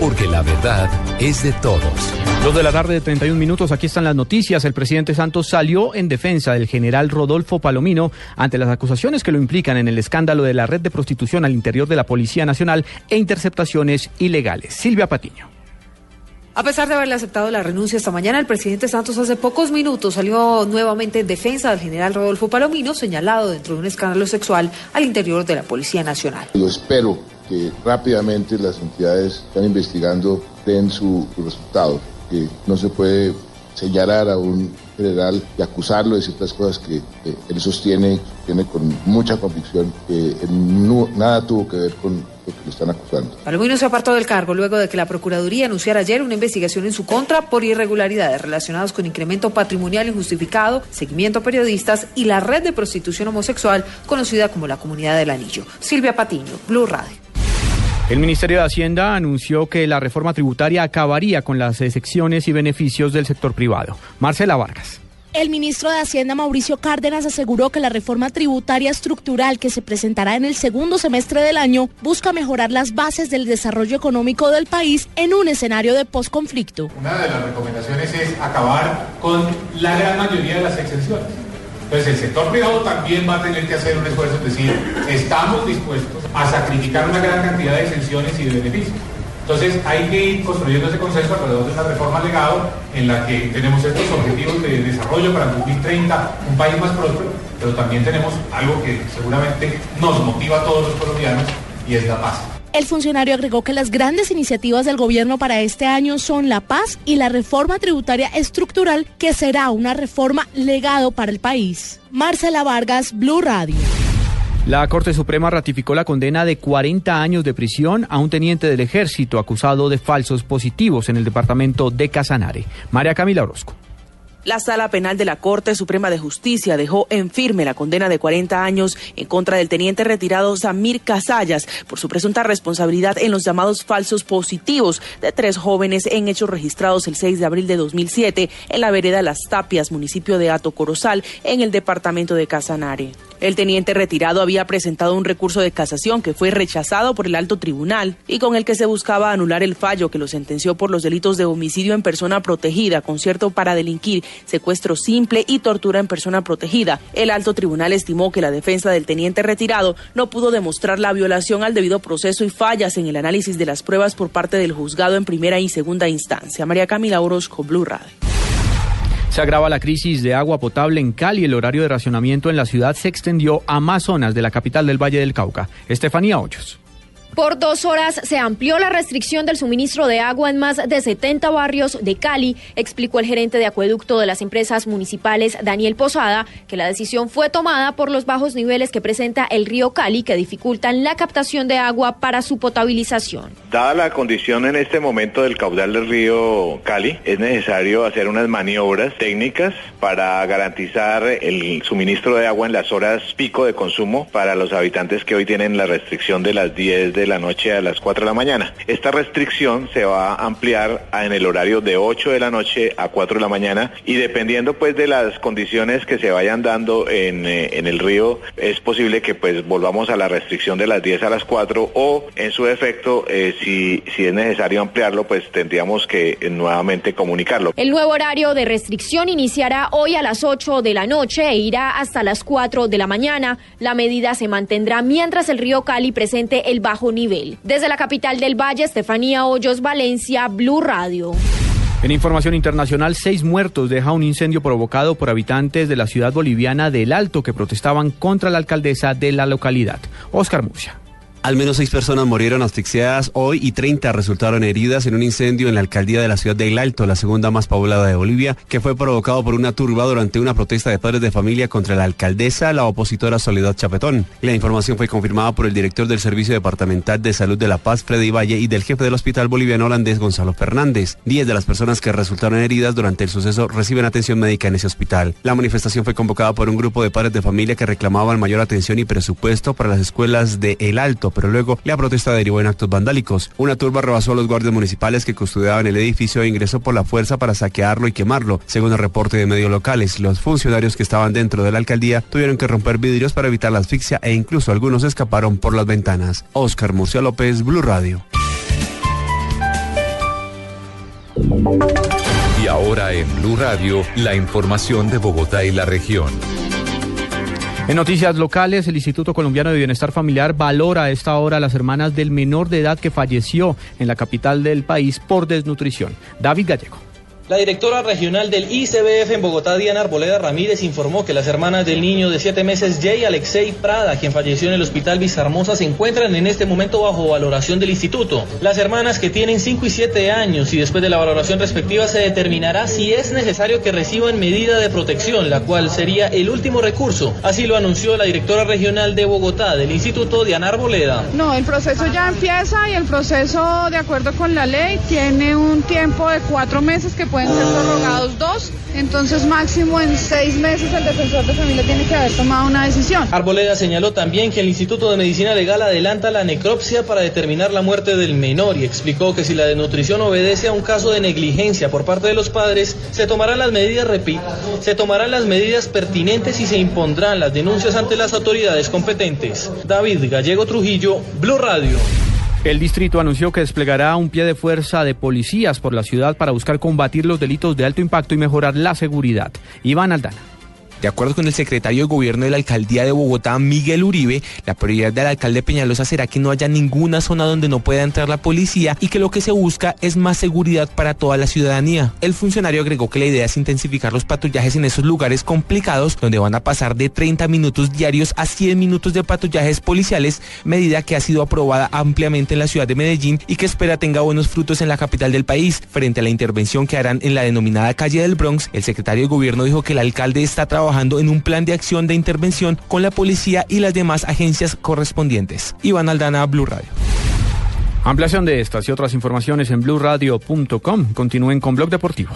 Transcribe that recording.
porque la verdad es de todos. Dos de la tarde de 31 minutos, aquí están las noticias. El presidente Santos salió en defensa del general Rodolfo Palomino ante las acusaciones que lo implican en el escándalo de la red de prostitución al interior de la Policía Nacional e interceptaciones ilegales. Silvia Patiño. A pesar de haberle aceptado la renuncia esta mañana, el presidente Santos hace pocos minutos salió nuevamente en defensa del general Rodolfo Palomino, señalado dentro de un escándalo sexual al interior de la Policía Nacional. Yo espero que rápidamente las entidades están investigando den su, su resultado que no se puede señalar a un general y acusarlo de ciertas cosas que eh, él sostiene, tiene con mucha convicción que no, nada tuvo que ver con lo que lo están acusando. Palomino se apartó del cargo luego de que la Procuraduría anunciara ayer una investigación en su contra por irregularidades relacionadas con incremento patrimonial injustificado, seguimiento a periodistas y la red de prostitución homosexual conocida como la Comunidad del Anillo. Silvia Patiño, Blue Radio. El Ministerio de Hacienda anunció que la reforma tributaria acabaría con las excepciones y beneficios del sector privado. Marcela Vargas. El ministro de Hacienda, Mauricio Cárdenas, aseguró que la reforma tributaria estructural que se presentará en el segundo semestre del año busca mejorar las bases del desarrollo económico del país en un escenario de posconflicto. Una de las recomendaciones es acabar con la gran mayoría de las exenciones. Entonces el sector privado también va a tener que hacer un esfuerzo, es decir, estamos dispuestos a sacrificar una gran cantidad de exenciones y de beneficios. Entonces hay que ir construyendo ese consenso alrededor de una reforma legado en la que tenemos estos objetivos de desarrollo para el 2030, un país más próspero, pero también tenemos algo que seguramente nos motiva a todos los colombianos y es la paz. El funcionario agregó que las grandes iniciativas del gobierno para este año son la paz y la reforma tributaria estructural, que será una reforma legado para el país. Marcela Vargas, Blue Radio. La Corte Suprema ratificó la condena de 40 años de prisión a un teniente del ejército acusado de falsos positivos en el departamento de Casanare. María Camila Orozco. La Sala Penal de la Corte Suprema de Justicia dejó en firme la condena de 40 años en contra del teniente retirado Samir Casallas por su presunta responsabilidad en los llamados falsos positivos de tres jóvenes en hechos registrados el 6 de abril de 2007 en la vereda Las Tapias, municipio de Ato Corozal, en el departamento de Casanare. El teniente retirado había presentado un recurso de casación que fue rechazado por el alto tribunal y con el que se buscaba anular el fallo que lo sentenció por los delitos de homicidio en persona protegida, concierto para delinquir, secuestro simple y tortura en persona protegida. El alto tribunal estimó que la defensa del teniente retirado no pudo demostrar la violación al debido proceso y fallas en el análisis de las pruebas por parte del juzgado en primera y segunda instancia. María Camila Orozco, Blue Radio. Se agrava la crisis de agua potable en Cali. El horario de racionamiento en la ciudad se extendió a más zonas de la capital del Valle del Cauca. Estefanía Hoyos. Por dos horas se amplió la restricción del suministro de agua en más de 70 barrios de Cali, explicó el gerente de acueducto de las empresas municipales, Daniel Posada, que la decisión fue tomada por los bajos niveles que presenta el río Cali, que dificultan la captación de agua para su potabilización. Dada la condición en este momento del caudal del río Cali, es necesario hacer unas maniobras técnicas para garantizar el suministro de agua en las horas pico de consumo para los habitantes que hoy tienen la restricción de las 10 de la noche a las 4 de la mañana. Esta restricción se va a ampliar en el horario de 8 de la noche a 4 de la mañana y dependiendo pues de las condiciones que se vayan dando en, eh, en el río, es posible que pues volvamos a la restricción de las 10 a las 4 o en su efecto, eh, si, si es necesario ampliarlo, pues tendríamos que eh, nuevamente comunicarlo. El nuevo horario de restricción iniciará hoy a las 8 de la noche e irá hasta las 4 de la mañana. La medida se mantendrá mientras el río Cali presente el bajo nivel. Desde la capital del Valle, Estefanía Hoyos, Valencia, Blue Radio. En información internacional, seis muertos deja un incendio provocado por habitantes de la ciudad boliviana del Alto que protestaban contra la alcaldesa de la localidad. Oscar Murcia. Al menos seis personas murieron asfixiadas hoy y 30 resultaron heridas en un incendio en la alcaldía de la ciudad de El Alto, la segunda más poblada de Bolivia, que fue provocado por una turba durante una protesta de padres de familia contra la alcaldesa, la opositora Soledad Chapetón. La información fue confirmada por el director del Servicio Departamental de Salud de La Paz, Freddy Valle, y del jefe del Hospital Boliviano Holandés, Gonzalo Fernández. Diez de las personas que resultaron heridas durante el suceso reciben atención médica en ese hospital. La manifestación fue convocada por un grupo de padres de familia que reclamaban mayor atención y presupuesto para las escuelas de El Alto pero luego la protesta derivó en actos vandálicos. Una turba rebasó a los guardias municipales que custodiaban el edificio e ingresó por la fuerza para saquearlo y quemarlo. Según el reporte de medios locales, los funcionarios que estaban dentro de la alcaldía tuvieron que romper vidrios para evitar la asfixia e incluso algunos escaparon por las ventanas. Oscar Murcia López, Blue Radio. Y ahora en Blue Radio, la información de Bogotá y la región. En noticias locales, el Instituto Colombiano de Bienestar Familiar valora a esta hora a las hermanas del menor de edad que falleció en la capital del país por desnutrición. David Gallego. La directora regional del ICBF en Bogotá, Diana Arboleda Ramírez, informó que las hermanas del niño de siete meses, Jay Alexei Prada, quien falleció en el hospital Vizarmosa, se encuentran en este momento bajo valoración del instituto. Las hermanas que tienen 5 y 7 años y después de la valoración respectiva se determinará si es necesario que reciban medida de protección, la cual sería el último recurso. Así lo anunció la directora regional de Bogotá del instituto, Diana Arboleda. No, el proceso ya empieza y el proceso, de acuerdo con la ley, tiene un tiempo de cuatro meses que puede pueden ser prorrogados dos, entonces máximo en seis meses el defensor de familia tiene que haber tomado una decisión. Arboleda señaló también que el Instituto de Medicina Legal adelanta la necropsia para determinar la muerte del menor y explicó que si la desnutrición obedece a un caso de negligencia por parte de los padres, se tomarán las medidas, se tomarán las medidas pertinentes y se impondrán las denuncias ante las autoridades competentes. David Gallego Trujillo, Blue Radio. El distrito anunció que desplegará un pie de fuerza de policías por la ciudad para buscar combatir los delitos de alto impacto y mejorar la seguridad. Iván Aldana. De acuerdo con el secretario de Gobierno de la Alcaldía de Bogotá, Miguel Uribe, la prioridad del alcalde Peñalosa será que no haya ninguna zona donde no pueda entrar la policía y que lo que se busca es más seguridad para toda la ciudadanía. El funcionario agregó que la idea es intensificar los patrullajes en esos lugares complicados donde van a pasar de 30 minutos diarios a 100 minutos de patrullajes policiales, medida que ha sido aprobada ampliamente en la ciudad de Medellín y que espera tenga buenos frutos en la capital del país. Frente a la intervención que harán en la denominada calle del Bronx, el secretario de Gobierno dijo que el alcalde está trabajando trabajando en un plan de acción de intervención con la policía y las demás agencias correspondientes. Iván Aldana, Blue Radio. Ampliación de estas y otras informaciones en blueradio.com. Continúen con Blog Deportivo.